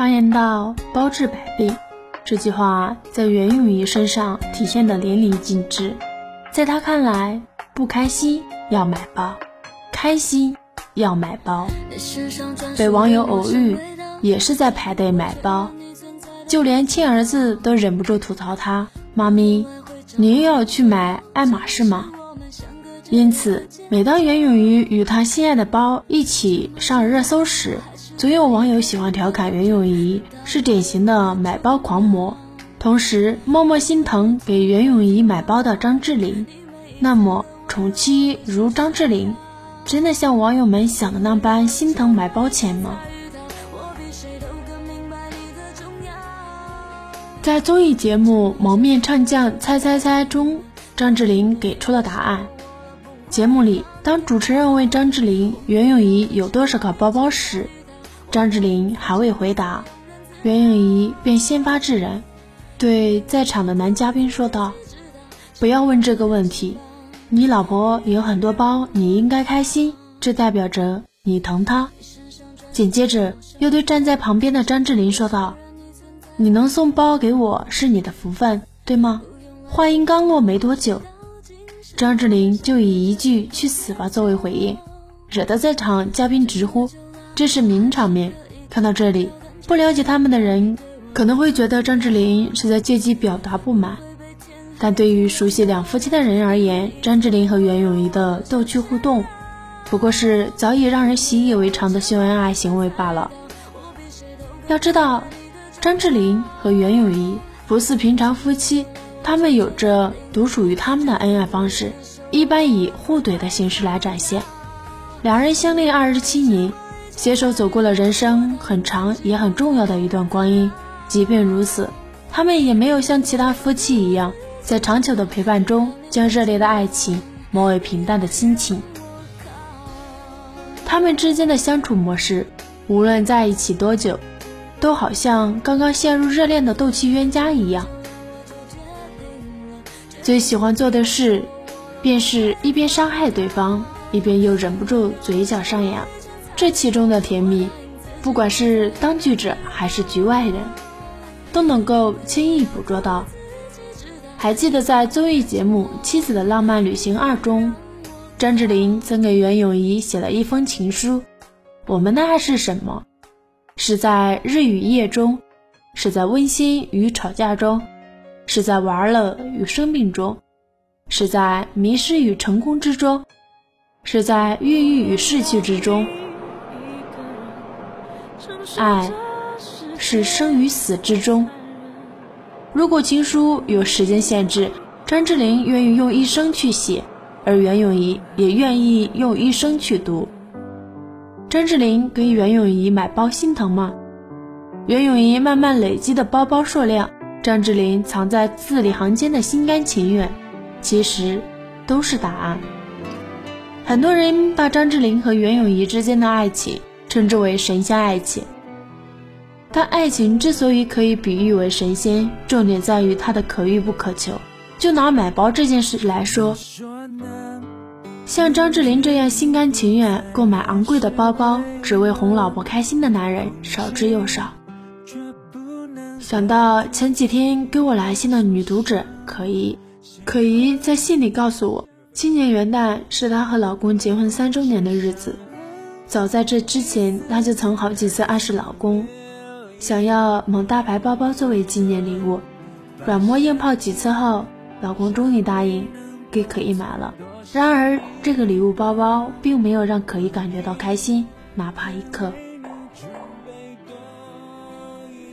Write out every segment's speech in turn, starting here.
常言道“包治百病”，这句话在袁咏仪身上体现的淋漓尽致。在她看来，不开心要买包，开心要买包。被网友偶遇，也是在排队买包，就连亲儿子都忍不住吐槽她：“妈咪，你又要去买爱马仕吗？”因此，每当袁咏仪与她心爱的包一起上热搜时，总有网友喜欢调侃袁咏仪是典型的买包狂魔，同时默默心疼给袁咏仪买包的张智霖。那么，宠妻如张智霖，真的像网友们想的那般心疼买包钱吗？在综艺节目《蒙面唱将猜猜猜》中，张智霖给出了答案。节目里，当主持人问张智霖袁咏仪有多少个包包时，张智霖还未回答，袁咏仪便先发制人，对在场的男嘉宾说道：“不要问这个问题，你老婆有很多包，你应该开心，这代表着你疼她。”紧接着又对站在旁边的张智霖说道：“你能送包给我是你的福分，对吗？”话音刚落没多久。张智霖就以一句“去死吧”作为回应，惹得在场嘉宾直呼这是名场面。看到这里，不了解他们的人可能会觉得张智霖是在借机表达不满，但对于熟悉两夫妻的人而言，张智霖和袁咏仪的逗趣互动不过是早已让人习以为常的秀恩爱行为罢了。要知道，张智霖和袁咏仪不似平常夫妻。他们有着独属于他们的恩爱方式，一般以互怼的形式来展现。两人相恋二十七年，携手走过了人生很长也很重要的一段光阴。即便如此，他们也没有像其他夫妻一样，在长久的陪伴中将热烈的爱情磨为平淡的亲情。他们之间的相处模式，无论在一起多久，都好像刚刚陷入热恋的斗气冤家一样。最喜欢做的事，便是一边伤害对方，一边又忍不住嘴角上扬。这其中的甜蜜，不管是当局者还是局外人，都能够轻易捕捉到。还记得在综艺节目《妻子的浪漫旅行二》中，张智霖曾给袁咏仪写了一封情书。我们的爱是什么？是在日与夜中，是在温馨与吵架中。是在玩乐与生病中，是在迷失与成功之中，是在郁郁与逝去之中。爱是生与死之中。如果情书有时间限制，张智霖愿意用一生去写，而袁咏仪也愿意用一生去读。张智霖给袁咏仪买包心疼吗？袁咏仪慢慢累积的包包数量。张智霖藏在字里行间的心甘情愿，其实都是答案。很多人把张智霖和袁咏仪之间的爱情称之为神仙爱情，但爱情之所以可以比喻为神仙，重点在于它的可遇不可求。就拿买包这件事来说，像张智霖这样心甘情愿购买昂贵的包包，只为哄老婆开心的男人少之又少。想到前几天给我来信的女读者可怡，可怡在信里告诉我，今年元旦是她和老公结婚三周年的日子。早在这之前，她就曾好几次暗示老公，想要某大牌包包作为纪念礼物。软磨硬泡几次后，老公终于答应给可怡买了。然而，这个礼物包包并没有让可怡感觉到开心，哪怕一刻。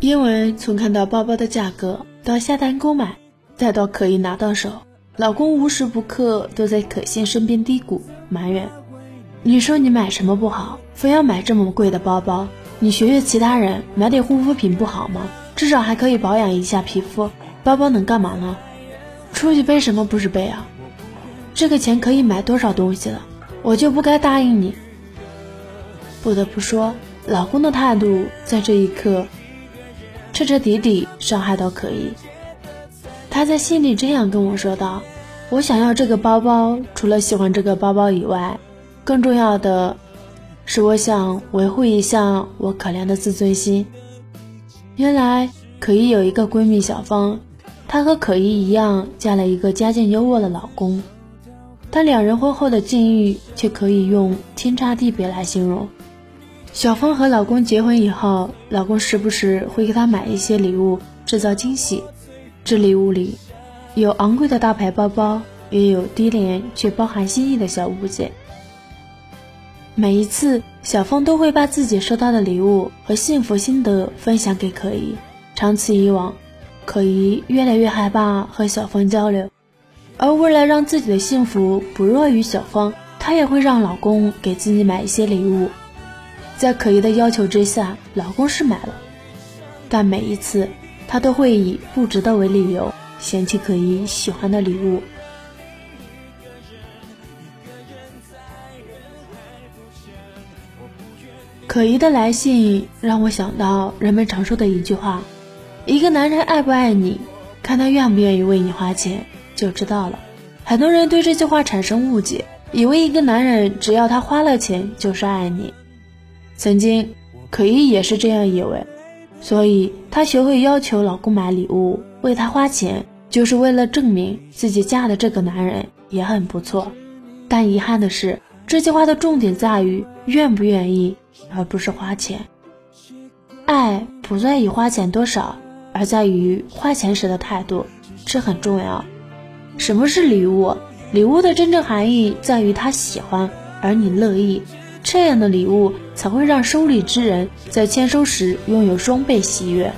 因为从看到包包的价格到下单购买，再到可以拿到手，老公无时不刻都在可心身边嘀咕埋怨：“你说你买什么不好，非要买这么贵的包包？你学学其他人，买点护肤品不好吗？至少还可以保养一下皮肤。包包能干嘛呢？出去背什么不是背啊？这个钱可以买多少东西了？我就不该答应你。”不得不说，老公的态度在这一刻。彻彻底底伤害到可以。他在信里这样跟我说道：“我想要这个包包，除了喜欢这个包包以外，更重要的是我想维护一下我可怜的自尊心。原来可依有一个闺蜜小芳，她和可依一样嫁了一个家境优渥的老公，但两人婚后的境遇却可以用天差地别来形容。小芳和老公结婚以后，老公时不时会给她买一些礼物，制造惊喜。这礼物里有昂贵的大牌包包，也有低廉却包含心意的小物件。每一次，小芳都会把自己收到的礼物和幸福心得分享给可怡。长此以往，可怡越来越害怕和小芳交流。而为了让自己的幸福不弱于小芳，她也会让老公给自己买一些礼物。在可怡的要求之下，老公是买了，但每一次他都会以不值得为理由嫌弃可怡喜欢的礼物。可依的来信让我想到人们常说的一句话：一个男人爱不爱你，看他愿不愿意为你花钱就知道了。很多人对这句话产生误解，以为一个男人只要他花了钱就是爱你。曾经，可依也是这样以为，所以她学会要求老公买礼物，为她花钱，就是为了证明自己嫁的这个男人也很不错。但遗憾的是，这句话的重点在于愿不愿意，而不是花钱。爱不在于花钱多少，而在于花钱时的态度，这很重要。什么是礼物？礼物的真正含义在于他喜欢，而你乐意。这样的礼物才会让收礼之人在签收时拥有双倍喜悦。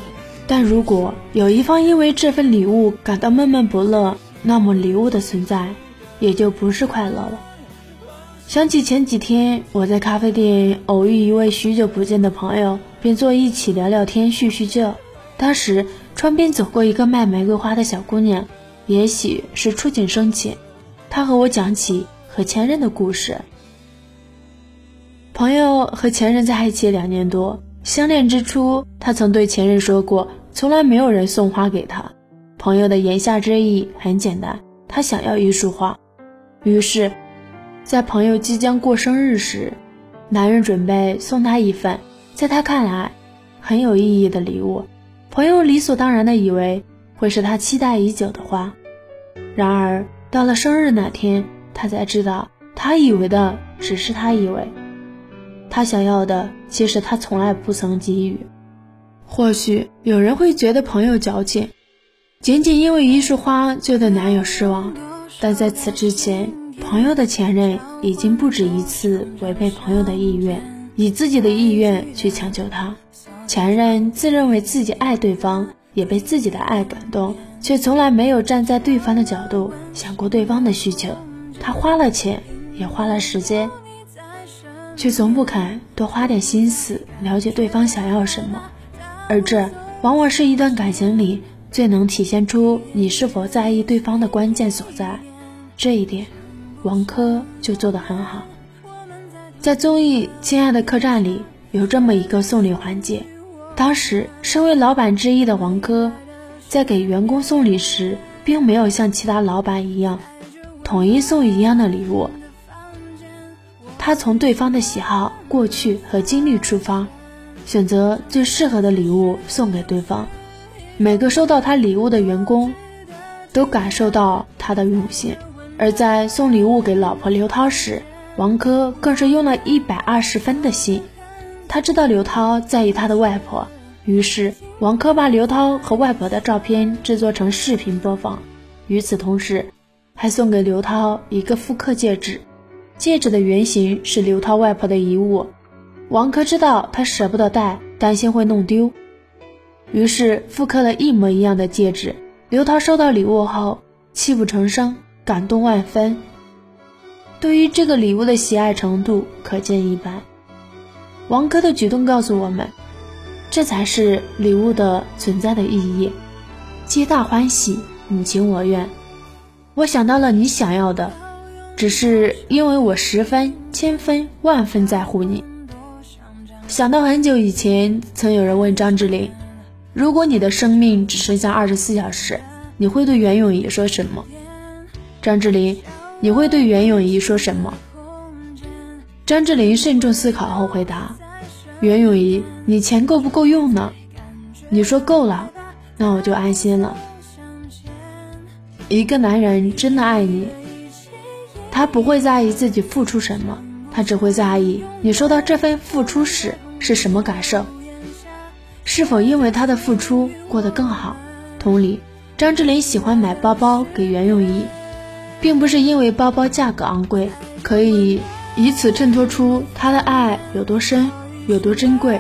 但如果有一方因为这份礼物感到闷闷不乐，那么礼物的存在也就不是快乐了。想起前几天我在咖啡店偶遇一位许久不见的朋友，便坐一起聊聊天、叙叙旧。当时窗边走过一个卖玫瑰花的小姑娘，也许是触景生情，她和我讲起和前任的故事。朋友和前任在一起两年多，相恋之初，他曾对前任说过，从来没有人送花给他。朋友的言下之意很简单，他想要一束花。于是，在朋友即将过生日时，男人准备送他一份在他看来很有意义的礼物。朋友理所当然的以为会是他期待已久的花，然而到了生日那天，他才知道，他以为的只是他以为。他想要的，其实他从来不曾给予。或许有人会觉得朋友矫情，仅仅因为一束花就对男友失望。但在此之前，朋友的前任已经不止一次违背朋友的意愿，以自己的意愿去强求他。前任自认为自己爱对方，也被自己的爱感动，却从来没有站在对方的角度想过对方的需求。他花了钱，也花了时间。却从不肯多花点心思了解对方想要什么，而这往往是一段感情里最能体现出你是否在意对方的关键所在。这一点，王珂就做得很好。在综艺《亲爱的客栈》里，有这么一个送礼环节。当时，身为老板之一的王珂，在给员工送礼时，并没有像其他老板一样，统一送一样的礼物。他从对方的喜好、过去和经历出发，选择最适合的礼物送给对方。每个收到他礼物的员工，都感受到他的用心。而在送礼物给老婆刘涛时，王珂更是用了一百二十分的心。他知道刘涛在意他的外婆，于是王珂把刘涛和外婆的照片制作成视频播放。与此同时，还送给刘涛一个复刻戒指。戒指的原型是刘涛外婆的遗物，王珂知道她舍不得戴，担心会弄丢，于是复刻了一模一样的戒指。刘涛收到礼物后泣不成声，感动万分，对于这个礼物的喜爱程度可见一斑。王珂的举动告诉我们，这才是礼物的存在的意义，皆大欢喜，你情我愿。我想到了你想要的。只是因为我十分、千分、万分在乎你。想到很久以前，曾有人问张智霖：“如果你的生命只剩下二十四小时，你会对袁咏仪说什么？”张智霖，你会对袁咏仪说什么？张智霖慎重思考后回答：“袁咏仪，你钱够不够用呢？”你说够了，那我就安心了。一个男人真的爱你，他不会在意自己付出什么，他只会在意你收到这份付出时是什么感受，是否因为他的付出过得更好。同理，张智霖喜欢买包包给袁咏仪，并不是因为包包价格昂贵，可以以此衬托出他的爱有多深，有多珍贵。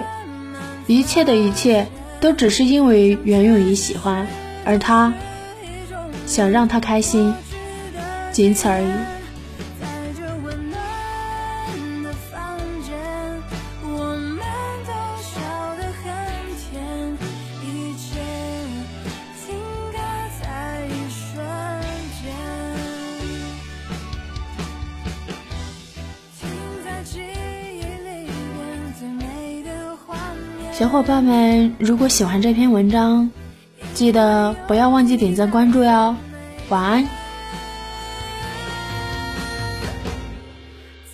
一切的一切。都只是因为袁咏仪喜欢，而他想让她开心，仅此而已。小伙伴们，如果喜欢这篇文章，记得不要忘记点赞关注哟。晚安。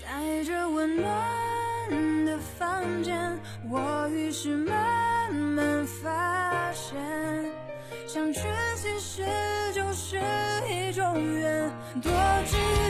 在这温暖的房间，我于是慢慢发现，相聚其实就是一种缘，多值得。